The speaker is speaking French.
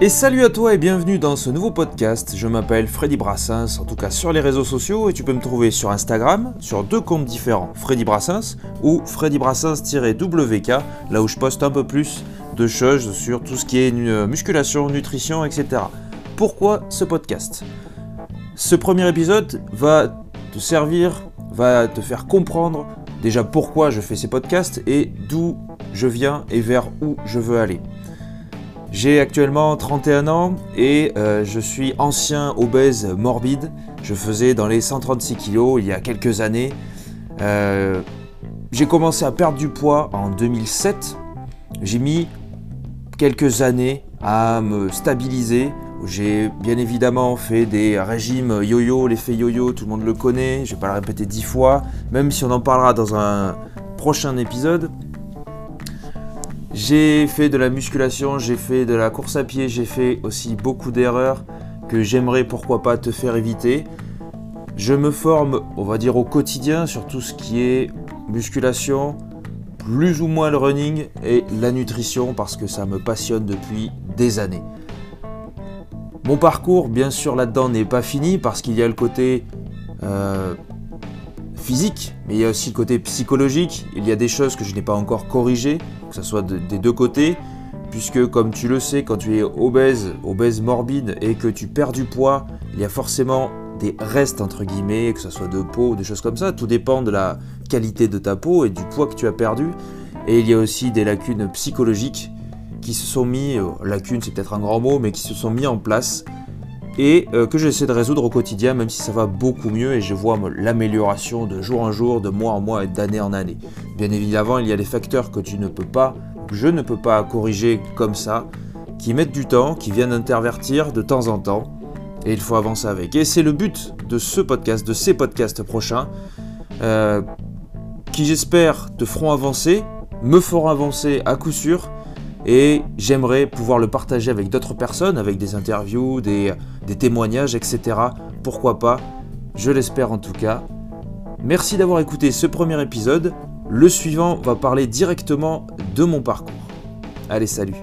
Et salut à toi et bienvenue dans ce nouveau podcast. Je m'appelle Freddy Brassens, en tout cas sur les réseaux sociaux, et tu peux me trouver sur Instagram, sur deux comptes différents, Freddy Brassens ou Freddy Brassens-WK, là où je poste un peu plus de choses sur tout ce qui est musculation, nutrition, etc. Pourquoi ce podcast? Ce premier épisode va te servir, va te faire comprendre déjà pourquoi je fais ces podcasts et d'où je viens et vers où je veux aller. J'ai actuellement 31 ans et euh, je suis ancien obèse morbide. Je faisais dans les 136 kg il y a quelques années. Euh, j'ai commencé à perdre du poids en 2007. J'ai mis quelques années à me stabiliser. J'ai bien évidemment fait des régimes yo-yo, l'effet yo-yo, tout le monde le connaît, je vais pas le répéter dix fois, même si on en parlera dans un prochain épisode. J'ai fait de la musculation, j'ai fait de la course à pied, j'ai fait aussi beaucoup d'erreurs que j'aimerais pourquoi pas te faire éviter. Je me forme, on va dire au quotidien sur tout ce qui est musculation, plus ou moins le running et la nutrition parce que ça me passionne depuis des années. Mon parcours, bien sûr, là-dedans n'est pas fini parce qu'il y a le côté euh, physique, mais il y a aussi le côté psychologique. Il y a des choses que je n'ai pas encore corrigées, que ce soit des deux côtés, puisque comme tu le sais, quand tu es obèse, obèse morbide et que tu perds du poids, il y a forcément des restes entre guillemets, que ce soit de peau ou des choses comme ça. Tout dépend de la qualité de ta peau et du poids que tu as perdu. Et il y a aussi des lacunes psychologiques qui se sont mis, euh, lacunes c'est peut-être un grand mot, mais qui se sont mis en place et euh, que j'essaie de résoudre au quotidien, même si ça va beaucoup mieux et je vois l'amélioration de jour en jour, de mois en mois et d'année en année. Bien évidemment, il y a des facteurs que tu ne peux pas, que je ne peux pas corriger comme ça, qui mettent du temps, qui viennent intervertir de temps en temps, et il faut avancer avec. Et c'est le but de ce podcast, de ces podcasts prochains, euh, qui j'espère te feront avancer, me feront avancer à coup sûr, et j'aimerais pouvoir le partager avec d'autres personnes, avec des interviews, des, témoignages, etc. Pourquoi pas? Je l'espère en tout cas. Merci d'avoir écouté ce premier épisode. Le suivant va parler directement de mon parcours. Allez, salut